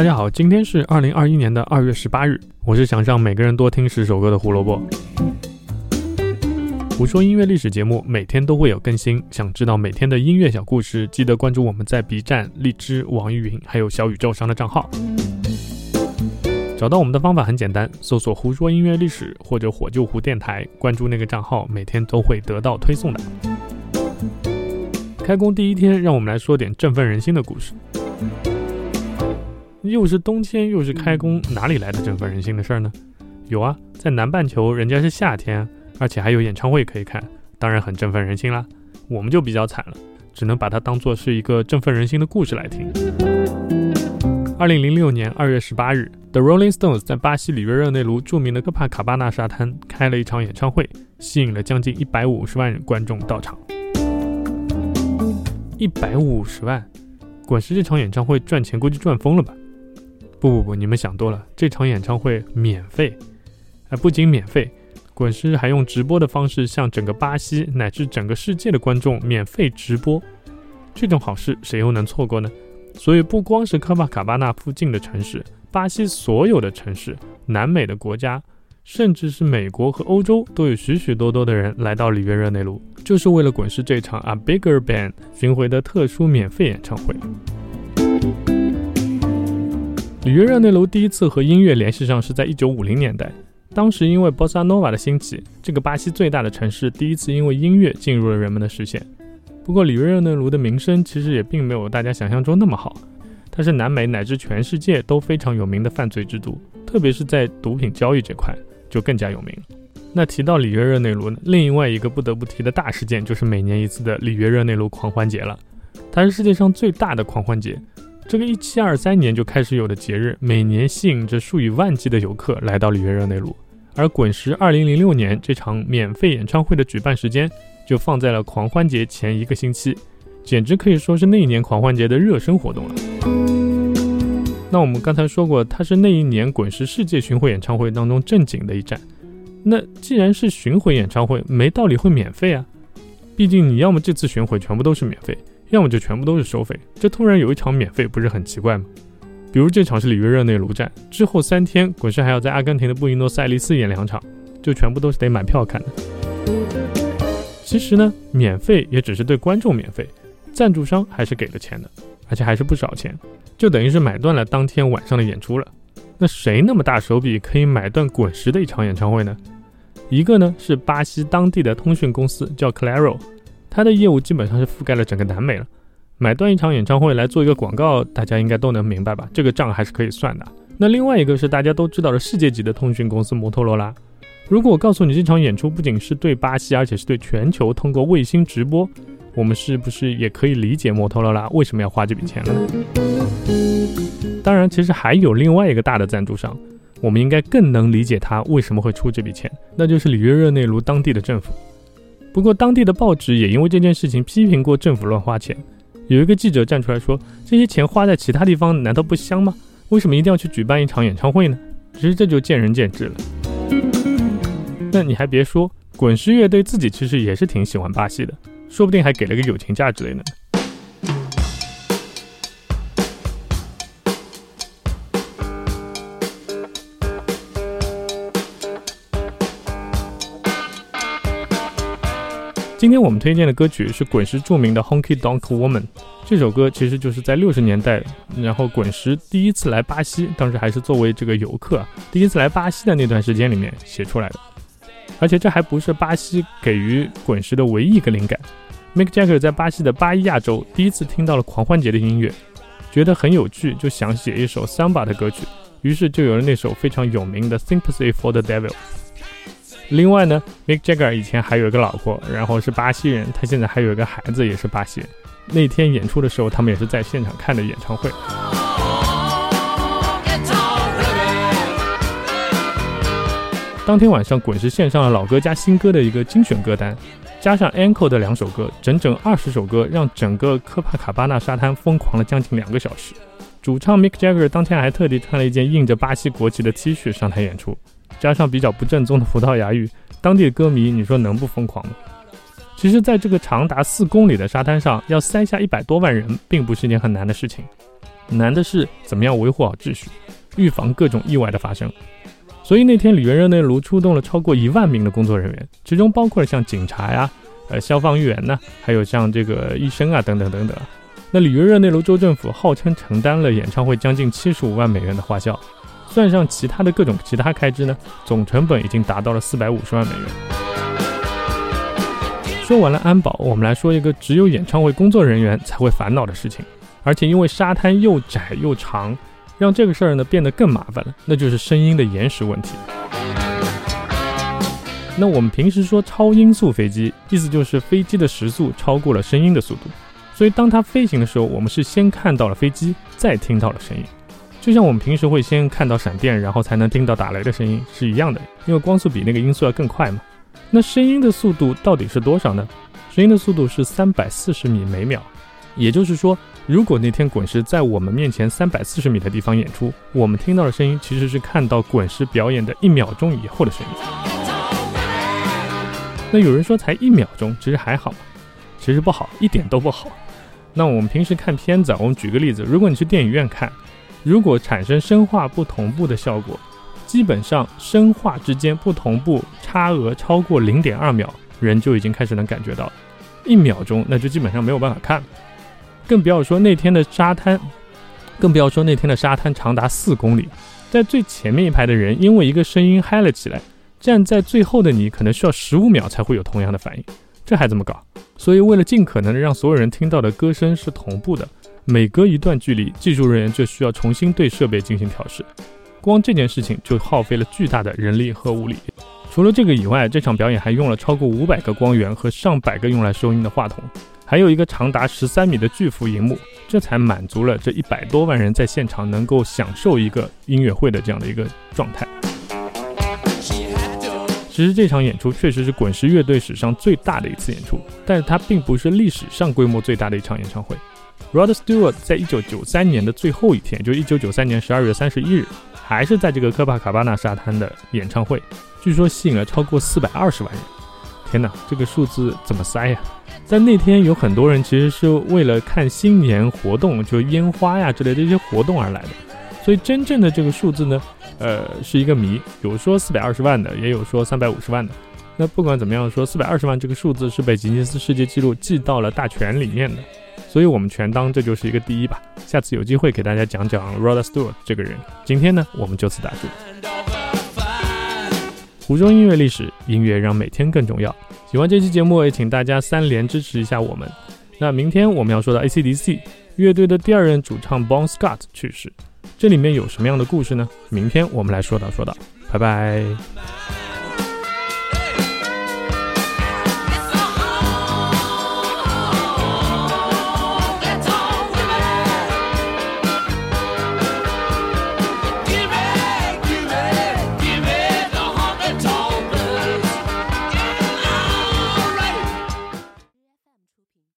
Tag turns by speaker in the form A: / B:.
A: 大家好，今天是二零二一年的二月十八日，我是想让每个人多听十首歌的胡萝卜。胡说音乐历史节目每天都会有更新，想知道每天的音乐小故事，记得关注我们在 B 站、荔枝、网易云还有小宇宙上的账号。找到我们的方法很简单，搜索“胡说音乐历史”或者“火救湖电台”，关注那个账号，每天都会得到推送的。开工第一天，让我们来说点振奋人心的故事。又是冬天，又是开工，哪里来的振奋人心的事儿呢？有啊，在南半球，人家是夏天，而且还有演唱会可以看，当然很振奋人心啦。我们就比较惨了，只能把它当做是一个振奋人心的故事来听。二零零六年二月十八日，The Rolling Stones 在巴西里约热内卢著名的哥帕卡巴纳沙滩开了一场演唱会，吸引了将近一百五十万人观众到场。一百五十万，滚石这场演唱会赚钱估计赚疯了吧？不不不，你们想多了。这场演唱会免费，哎，不仅免费，滚石还用直播的方式向整个巴西乃至整个世界的观众免费直播。这种好事谁又能错过呢？所以不光是科帕卡巴纳附近的城市，巴西所有的城市、南美的国家，甚至是美国和欧洲，都有许许多多的人来到里约热内卢，就是为了滚石这场 A Bigger Band 巡回的特殊免费演唱会。里约热内卢第一次和音乐联系上是在一九五零年代，当时因为波萨诺瓦的兴起，这个巴西最大的城市第一次因为音乐进入了人们的视线。不过里约热内卢的名声其实也并没有大家想象中那么好，它是南美乃至全世界都非常有名的犯罪之都，特别是在毒品交易这块就更加有名。那提到里约热内卢，另外一个不得不提的大事件就是每年一次的里约热内卢狂欢节了，它是世界上最大的狂欢节。这个一七二三年就开始有的节日，每年吸引着数以万计的游客来到里约热内卢。而滚石二零零六年这场免费演唱会的举办时间就放在了狂欢节前一个星期，简直可以说是那一年狂欢节的热身活动了。那我们刚才说过，它是那一年滚石世界巡回演唱会当中正经的一站。那既然是巡回演唱会，没道理会免费啊！毕竟你要么这次巡回全部都是免费。要么就全部都是收费，这突然有一场免费，不是很奇怪吗？比如这场是里约热内卢站，之后三天滚石还要在阿根廷的布宜诺斯艾利斯演两场，就全部都是得买票看的。其实呢，免费也只是对观众免费，赞助商还是给了钱的，而且还是不少钱，就等于是买断了当天晚上的演出了。那谁那么大手笔可以买断滚石的一场演唱会呢？一个呢是巴西当地的通讯公司，叫 Claro。他的业务基本上是覆盖了整个南美了，买断一场演唱会来做一个广告，大家应该都能明白吧？这个账还是可以算的。那另外一个是大家都知道的世界级的通讯公司摩托罗拉。如果我告诉你这场演出不仅是对巴西，而且是对全球通过卫星直播，我们是不是也可以理解摩托罗拉为什么要花这笔钱了呢？当然，其实还有另外一个大的赞助商，我们应该更能理解他为什么会出这笔钱，那就是里约热内卢当地的政府。不过，当地的报纸也因为这件事情批评过政府乱花钱。有一个记者站出来说：“这些钱花在其他地方难道不香吗？为什么一定要去举办一场演唱会呢？”其实这就见仁见智了。那你还别说，滚石乐队自己其实也是挺喜欢巴西的，说不定还给了个友情价之类的。今天我们推荐的歌曲是滚石著名的《Honky Tonk Woman》。这首歌其实就是在六十年代，然后滚石第一次来巴西，当时还是作为这个游客，第一次来巴西的那段时间里面写出来的。而且这还不是巴西给予滚石的唯一一个灵感。Mick Jagger 在巴西的巴伊亚州第一次听到了狂欢节的音乐，觉得很有趣，就想写一首 Samba 的歌曲，于是就有了那首非常有名的《Sympathy for the Devil》。另外呢，Mick Jagger 以前还有一个老婆，然后是巴西人，他现在还有一个孩子也是巴西人。那天演出的时候，他们也是在现场看的演唱会。当天晚上，滚石献上了老歌加新歌的一个精选歌单，加上 Encore 的两首歌，整整二十首歌，让整个科帕卡巴纳沙滩疯狂了将近两个小时。主唱 Mick Jagger 当天还特地穿了一件印着巴西国旗的 T 恤上台演出。加上比较不正宗的葡萄牙语，当地的歌迷，你说能不疯狂吗？其实，在这个长达四公里的沙滩上，要塞下一百多万人，并不是一件很难的事情。难的是怎么样维护好秩序，预防各种意外的发生。所以那天里约热内卢出动了超过一万名的工作人员，其中包括了像警察呀、呃消防员呢，还有像这个医生啊等等等等。那里约热内卢州政府号称承担了演唱会将近七十五万美元的花销，算上其他的各种其他开支呢，总成本已经达到了四百五十万美元。说完了安保，我们来说一个只有演唱会工作人员才会烦恼的事情，而且因为沙滩又窄又长。让这个事儿呢变得更麻烦了，那就是声音的延时问题。那我们平时说超音速飞机，意思就是飞机的时速超过了声音的速度。所以当它飞行的时候，我们是先看到了飞机，再听到了声音。就像我们平时会先看到闪电，然后才能听到打雷的声音是一样的，因为光速比那个音速要更快嘛。那声音的速度到底是多少呢？声音的速度是三百四十米每秒，也就是说。如果那天滚石在我们面前三百四十米的地方演出，我们听到的声音其实是看到滚石表演的一秒钟以后的声音。那有人说才一秒钟，其实还好，其实不好，一点都不好。那我们平时看片子，我们举个例子，如果你去电影院看，如果产生声画不同步的效果，基本上声画之间不同步差额超过零点二秒，人就已经开始能感觉到，一秒钟那就基本上没有办法看。更不要说那天的沙滩，更不要说那天的沙滩长达四公里，在最前面一排的人因为一个声音嗨了起来，站在最后的你可能需要十五秒才会有同样的反应，这还怎么搞？所以为了尽可能的让所有人听到的歌声是同步的，每隔一段距离，技术人员就需要重新对设备进行调试，光这件事情就耗费了巨大的人力和物力。除了这个以外，这场表演还用了超过五百个光源和上百个用来收音的话筒。还有一个长达十三米的巨幅荧幕，这才满足了这一百多万人在现场能够享受一个音乐会的这样的一个状态。其实这场演出确实是滚石乐队史上最大的一次演出，但是它并不是历史上规模最大的一场演唱会。Rod Stewart 在一九九三年的最后一天，就是一九九三年十二月三十一日，还是在这个科帕卡巴纳沙滩的演唱会，据说吸引了超过四百二十万人。天哪，这个数字怎么塞呀？在那天有很多人其实是为了看新年活动，就烟花呀之类的一些活动而来的，所以真正的这个数字呢，呃，是一个谜。有说四百二十万的，也有说三百五十万的。那不管怎么样，说四百二十万这个数字是被吉尼斯世界纪录记到了大全里面的，所以我们全当这就是一个第一吧。下次有机会给大家讲讲 Rod Stewart 这个人。今天呢，我们就此打住。湖中音乐历史，音乐让每天更重要。喜欢这期节目，也请大家三连支持一下我们。那明天我们要说到 AC/DC 乐队的第二任主唱 Bon Scott 去世，这里面有什么样的故事呢？明天我们来说道说道，拜拜。